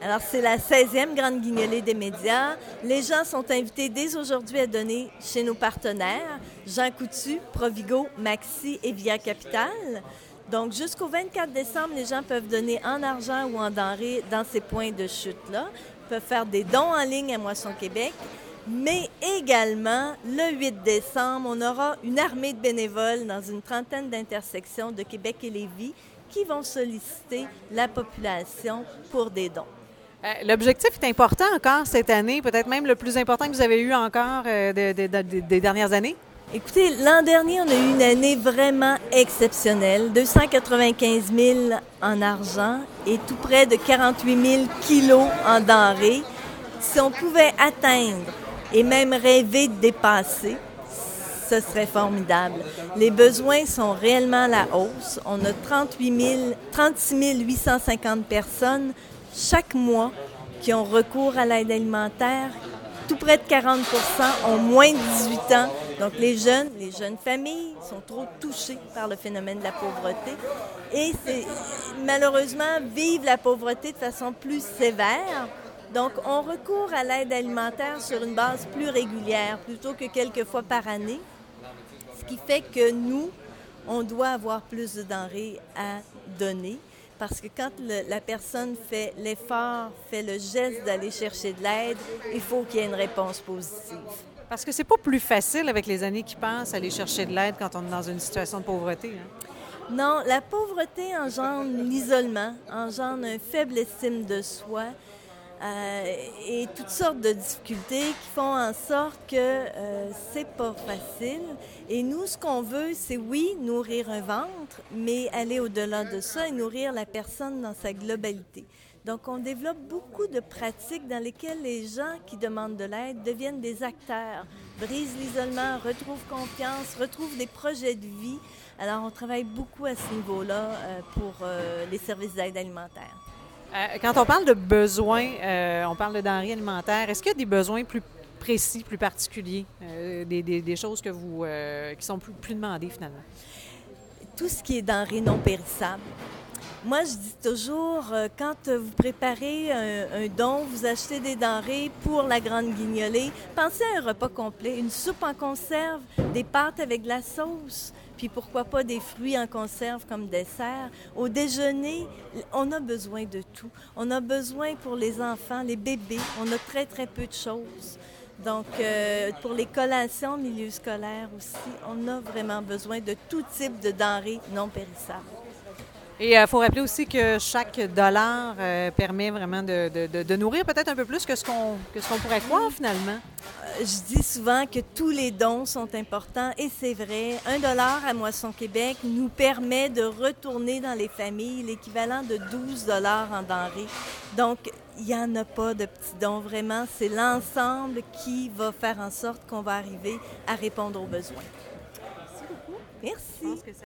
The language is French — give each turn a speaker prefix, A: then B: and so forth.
A: Alors, c'est la 16e grande guignolée des médias. Les gens sont invités dès aujourd'hui à donner chez nos partenaires, Jean Coutu, Provigo, Maxi et Via Capital. Donc, jusqu'au 24 décembre, les gens peuvent donner en argent ou en denrées dans ces points de chute-là. Ils peuvent faire des dons en ligne à Moisson Québec. Mais également, le 8 décembre, on aura une armée de bénévoles dans une trentaine d'intersections de Québec et Lévis qui vont solliciter la population pour des dons.
B: Euh, l'objectif est important encore cette année, peut-être même le plus important que vous avez eu encore euh, des dernières années?
A: Écoutez, l'an dernier, on a eu une année vraiment exceptionnelle. 295 000 en argent et tout près de 48 000 kilos en denrées. Si on pouvait atteindre et même rêver de dépasser, ce serait formidable. Les besoins sont réellement à la hausse. On a 38 000, 36 850 personnes chaque mois qui ont recours à l'aide alimentaire. Tout près de 40% ont moins de 18 ans. Donc les jeunes, les jeunes familles sont trop touchées par le phénomène de la pauvreté et malheureusement vivent la pauvreté de façon plus sévère. Donc on recourt à l'aide alimentaire sur une base plus régulière plutôt que quelques fois par année, ce qui fait que nous, on doit avoir plus de denrées à donner parce que quand la personne fait l'effort, fait le geste d'aller chercher de l'aide, il faut qu'il y ait une réponse positive.
B: Parce que c'est pas plus facile avec les années qui passent aller chercher de l'aide quand on est dans une situation de pauvreté. Hein?
A: Non, la pauvreté engendre l'isolement, engendre une faible estime de soi, euh, et toutes sortes de difficultés qui font en sorte que euh, c'est pas facile. Et nous, ce qu'on veut, c'est oui, nourrir un ventre, mais aller au-delà de ça et nourrir la personne dans sa globalité. Donc, on développe beaucoup de pratiques dans lesquelles les gens qui demandent de l'aide deviennent des acteurs, brisent l'isolement, retrouvent confiance, retrouvent des projets de vie. Alors, on travaille beaucoup à ce niveau-là euh, pour les services d'aide alimentaire.
B: Euh, quand on parle de besoins, euh, on parle de denrées alimentaires, est-ce qu'il y a des besoins plus précis, plus particuliers, euh, des, choses que vous, qui sont plus, plus demandées finalement?
A: Tout ce qui est denrées non périssables. Moi, je dis toujours, quand vous préparez un, don, vous achetez des denrées pour la grande guignolée, pensez à un repas complet, une soupe en conserve, des pâtes avec de la sauce, puis pourquoi pas des fruits en conserve comme dessert. Au déjeuner, on a besoin de tout. On a besoin pour les enfants, les bébés, on a très, très peu de choses. Donc, euh, pour les collations, milieu scolaire aussi, on a vraiment besoin de tout type de denrées non périssables.
B: Et il euh, faut rappeler aussi que chaque dollar euh, permet vraiment de, nourrir peut-être un peu plus que ce qu'on qu'on pourrait croire finalement.
A: Euh, je dis souvent que tous les dons sont importants et c'est vrai. Un dollar à Moisson Québec nous permet de retourner dans les familles l'équivalent de 12 dollars en denrées. Donc, il n'y en a pas de petits dons. Vraiment, c'est l'ensemble qui va faire en sorte qu'on va arriver à répondre aux besoins.
B: Merci beaucoup.
A: Merci.